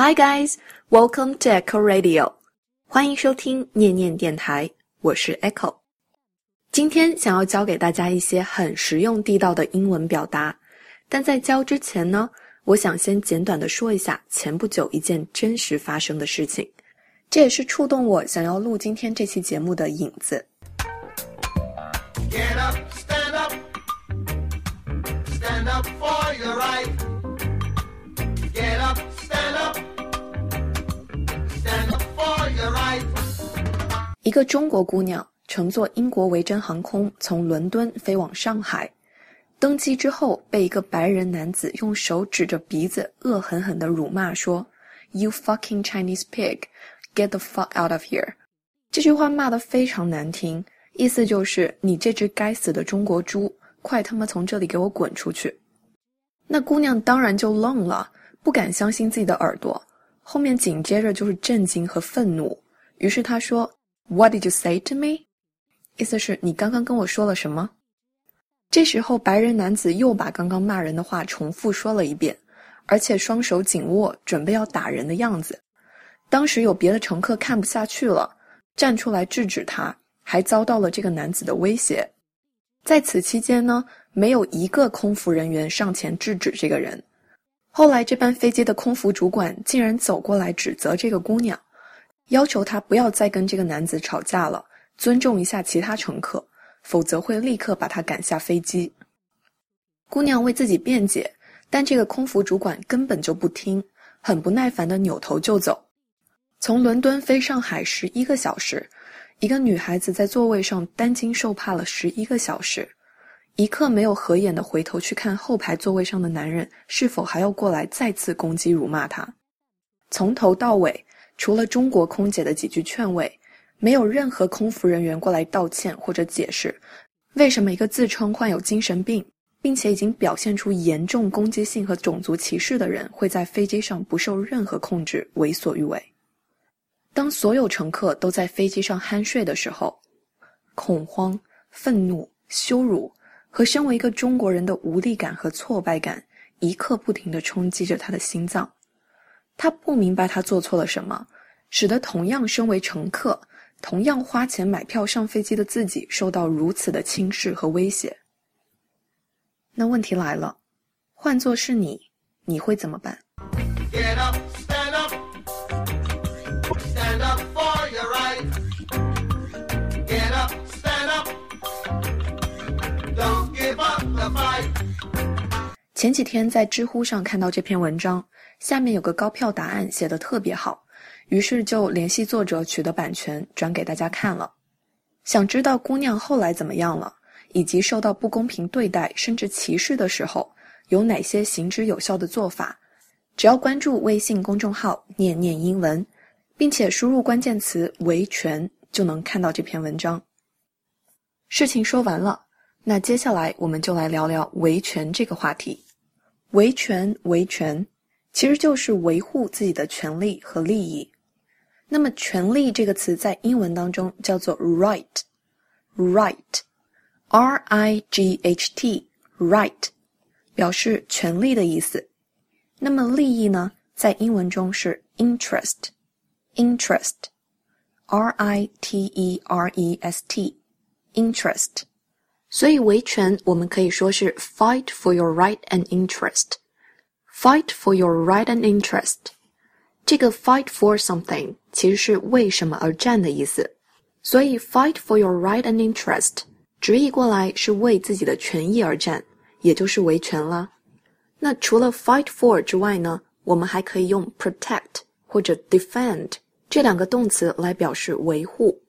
Hi guys, welcome to Echo Radio，欢迎收听念念电台，我是 Echo。今天想要教给大家一些很实用地道的英文表达，但在教之前呢，我想先简短的说一下前不久一件真实发生的事情，这也是触动我想要录今天这期节目的影子。Get up, stand up. Stand up for your right. 一个中国姑娘乘坐英国维珍航空从伦敦飞往上海，登机之后被一个白人男子用手指着鼻子，恶狠狠地辱骂说：“You fucking Chinese pig, get the fuck out of here！” 这句话骂得非常难听，意思就是你这只该死的中国猪，快他妈从这里给我滚出去！那姑娘当然就愣了，不敢相信自己的耳朵，后面紧接着就是震惊和愤怒。于是她说：“What did you say to me？” 意思是你刚刚跟我说了什么？这时候，白人男子又把刚刚骂人的话重复说了一遍，而且双手紧握，准备要打人的样子。当时有别的乘客看不下去了，站出来制止他，还遭到了这个男子的威胁。在此期间呢，没有一个空服人员上前制止这个人。后来，这班飞机的空服主管竟然走过来指责这个姑娘，要求他不要再跟这个男子吵架了，尊重一下其他乘客，否则会立刻把他赶下飞机。姑娘为自己辩解，但这个空服主管根本就不听，很不耐烦地扭头就走。从伦敦飞上海十一个小时，一个女孩子在座位上担惊受怕了十一个小时，一刻没有合眼的回头去看后排座位上的男人是否还要过来再次攻击辱骂她。从头到尾，除了中国空姐的几句劝慰，没有任何空服人员过来道歉或者解释，为什么一个自称患有精神病，并且已经表现出严重攻击性和种族歧视的人会在飞机上不受任何控制为所欲为。当所有乘客都在飞机上酣睡的时候，恐慌、愤怒、羞辱和身为一个中国人的无力感和挫败感，一刻不停地冲击着他的心脏。他不明白他做错了什么，使得同样身为乘客、同样花钱买票上飞机的自己受到如此的轻视和威胁。那问题来了，换作是你，你会怎么办？Get up, stand up. Stand up for your right. Get up, stand up. Don't give up the fight. 前几天在知乎上看到这篇文章，下面有个高票答案写得特别好，于是就联系作者取得版权，转给大家看了。想知道姑娘后来怎么样了，以及受到不公平对待甚至歧视的时候有哪些行之有效的做法，只要关注微信公众号“念念英文”，并且输入关键词“维权”，就能看到这篇文章。事情说完了，那接下来我们就来聊聊维权这个话题。维权，维权，其实就是维护自己的权利和利益。那么“权利”这个词在英文当中叫做 right，right，r i g h t，right，表示权利的意思。那么利益呢，在英文中是 interest，interest，r i t e r e s t，interest。所以维权我们可以说是 fight for your right and interest。fight for your right and interest。这个 fight for something 其实是为什么而战的意思，所以 fight for your right and interest 直译过来是为自己的权益而战，也就是维权啦。那除了 fight for 之外呢，我们还可以用 protect 或者 defend 这两个动词来表示维护。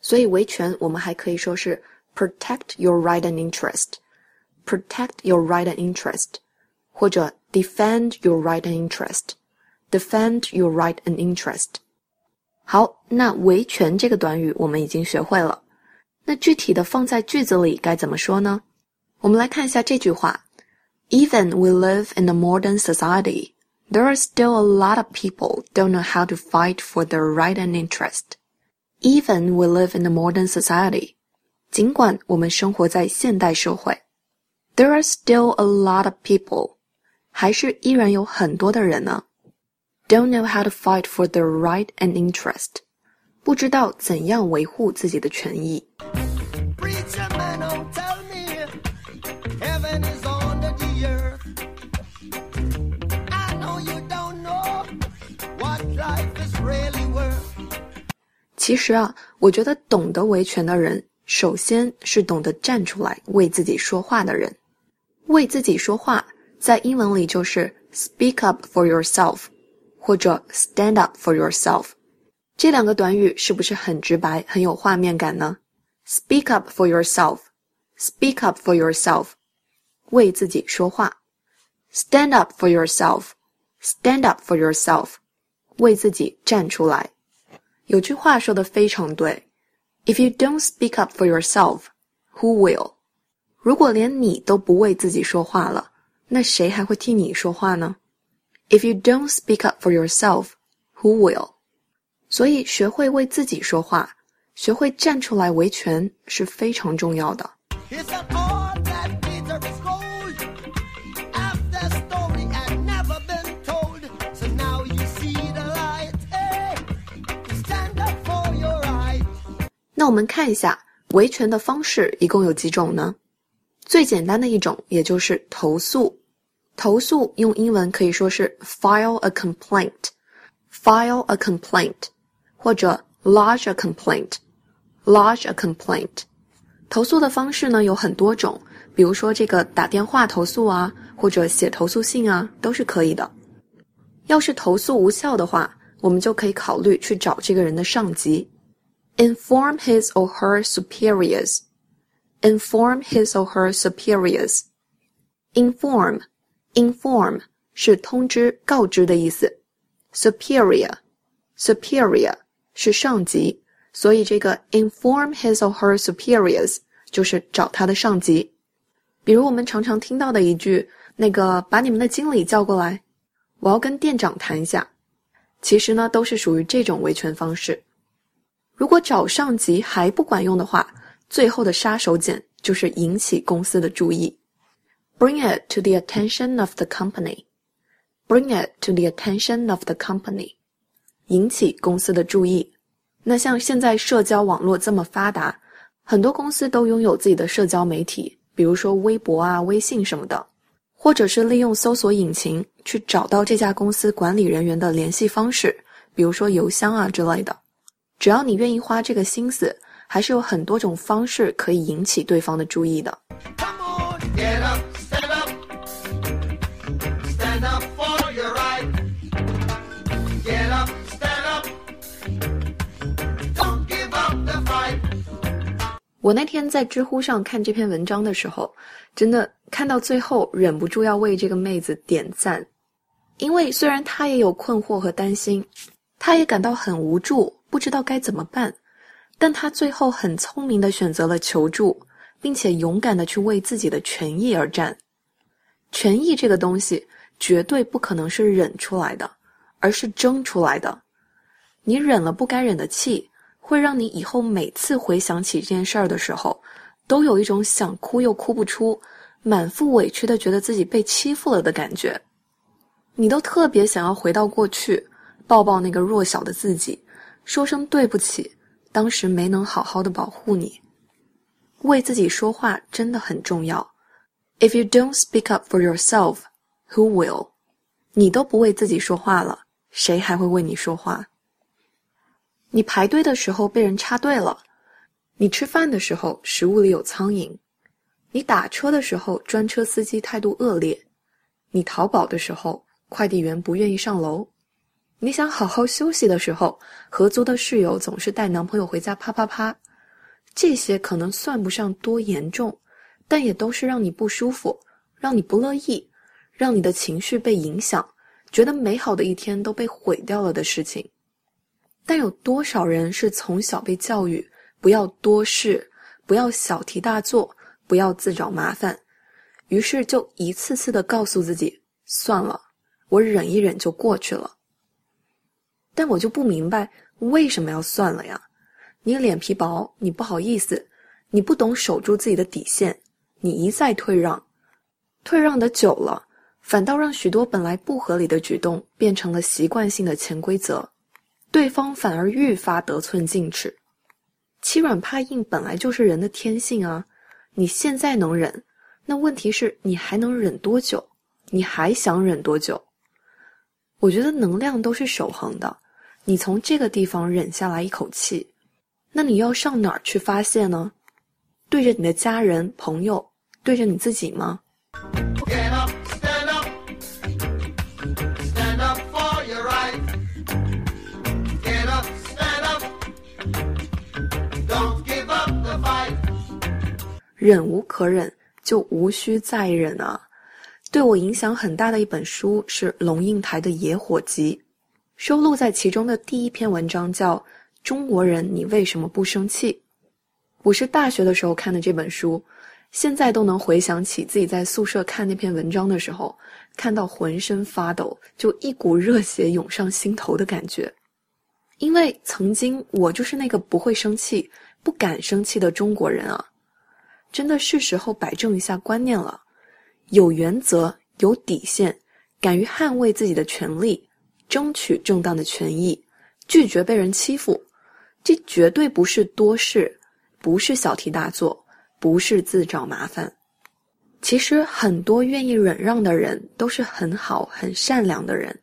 所以维权我们还可以说是 protect your right and interest，protect your right and interest， 或者 defend your right and interest，defend your right and interest。好，那维权这个短语我们已经学会了，那具体的放在句子里该怎么说呢？我们来看一下这句话：Even we live in a modern society, there are still a lot of people don't know how to fight for their right and interest. Even we live in a modern society，尽管我们生活在现代社会，there are still a lot of people， 还是依然有很多的人呢。don't know how to fight for their right and interest，不知道怎样维护自己的权益。其实啊，我觉得懂得维权的人，首先是懂得站出来为自己说话的人。为自己说话，在英文里就是 speak up for yourself，或者 stand up for yourself。这两个短语是不是很直白，很有画面感呢？Speak up for yourself，speak up for yourself，为自己说话；stand up for yourself，stand up for yourself，为自己站出来。有句话说的非常对：If you don't speak up for yourself, who will？如果连你都不为自己说话了， 那谁还会替你说话呢？If you don't speak up for yourself, who will？所以，学会为自己说话，学会站出来维权是非常重要的。那我们看一下维权的方式一共有几种呢？最简单的一种，也就是投诉。投诉用英文可以说是 file a complaint，file a complaint，或者 lodge a complaint，lodge a complaint。投诉的方式呢有很多种，比如说这个打电话投诉啊，或者写投诉信啊，都是可以的。要是投诉无效的话，我们就可以考虑去找这个人的上级。inform his or her superiors. Inform his or her superiors，inform Inform, 是通知、告知的意思。Superior, superior 是上级，所以这个 inform his or her superiors 就是找他的上级。比如我们常常听到的一句，那个把你们的经理叫过来，我要跟店长谈一下。其实呢，都是属于这种维权方式。如果找上级还不管用的话，最后的杀手锏就是引起公司的注意，bring it to the attention of the company。bring it to the attention of the company，引起公司的注意。那像现在社交网络这么发达，很多公司都拥有自己的社交媒体，比如说微博啊、微信什么的，或者是利用搜索引擎去找到这家公司管理人员的联系方式，比如说邮箱啊之类的。只要你愿意花这个心思，还是有很多种方式可以引起对方的注意的。Come on, get up. Stand up for your right. Get up, stand up. Don't give up the fight. 我那天在知乎上看这篇文章的时候，真的看到最后忍不住要为这个妹子点赞，因为虽然她也有困惑和担心，她也感到很无助，不知道该怎么办，但她最后很聪明的选择了求助，并且勇敢的去为自己的权益而战。权益这个东西绝对不可能是忍出来的，而是争出来的。你忍了不该忍的气，会让你以后每次回想起这件事儿的时候，都有一种想哭又哭不出、满腹委屈的觉得自己被欺负了的感觉。你都特别想要回到过去，抱抱那个弱小的自己，说声对不起，当时没能好好的保护你。为自己说话真的很重要。If you don't speak up for yourself, who will？你都不为自己说话了，谁还会为你说话？你排队的时候被人插队了，你吃饭的时候食物里有苍蝇，你打车的时候专车司机态度恶劣，你淘宝的时候快递员不愿意上楼，你想好好休息的时候，合租的室友总是带男朋友回家啪啪啪，这些可能算不上多严重，但也都是让你不舒服，让你不乐意，让你的情绪被影响，觉得美好的一天都被毁掉了的事情。但有多少人是从小被教育不要多事，不要小题大做，不要自找麻烦，于是就一次次的告诉自己算了，我忍一忍就过去了。但我就不明白为什么要算了呀？你脸皮薄，你不好意思，你不懂守住自己的底线，你一再退让，退让的久了，反倒让许多本来不合理的举动变成了习惯性的潜规则，对方反而愈发得寸进尺。欺软怕硬本来就是人的天性啊！你现在能忍，那问题是你还能忍多久？你还想忍多久？我觉得能量都是守恒的，你从这个地方忍下来一口气，那你要上哪儿去发泄呢？对着你的家人、朋友，对着你自己吗？忍无可忍，就无需再忍啊！对我影响很大的一本书是龙应台的《野火集》，收录在其中的第一篇文章叫《中国人，你为什么不生气》。我是大学的时候看的这本书，现在都能回想起自己在宿舍看那篇文章的时候，看到浑身发抖，就一股热血涌上心头的感觉。因为曾经我就是那个不会生气、不敢生气的中国人啊！真的是时候摆正一下观念了，有原则、有底线，敢于捍卫自己的权利，争取正当的权益，拒绝被人欺负，这绝对不是多事，不是小题大做，不是自找麻烦。其实很多愿意忍让的人都是很好、很善良的人，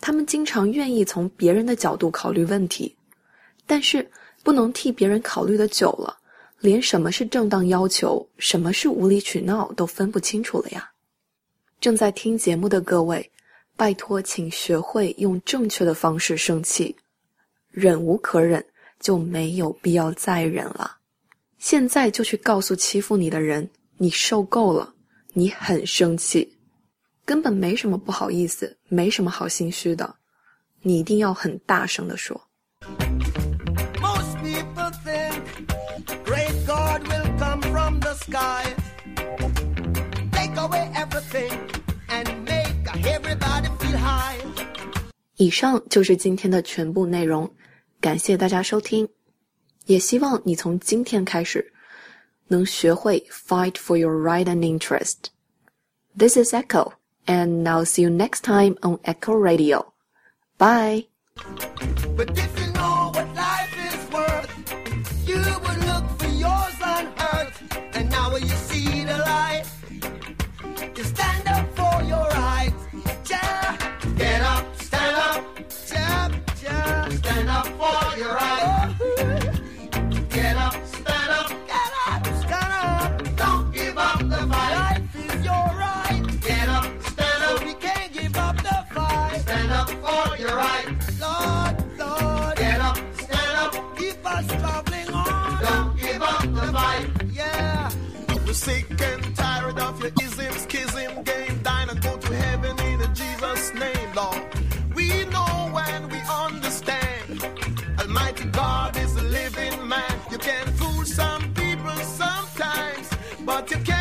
他们经常愿意从别人的角度考虑问题，但是不能替别人考虑的久了。连什么是正当要求，什么是无理取闹都分不清楚了呀！正在听节目的各位，拜托，请学会用正确的方式生气。忍无可忍，就没有必要再忍了。现在就去告诉欺负你的人，你受够了，你很生气，根本没什么不好意思，没什么好心虚的，你一定要很大声的说。以上就是今天的全部内容，感谢大家收听，也希望你从今天开始能学会 fight for your right and interest. This is Echo, and I'll see you next time on Echo Radio. Bye. Can fool some people sometimes, but you can't.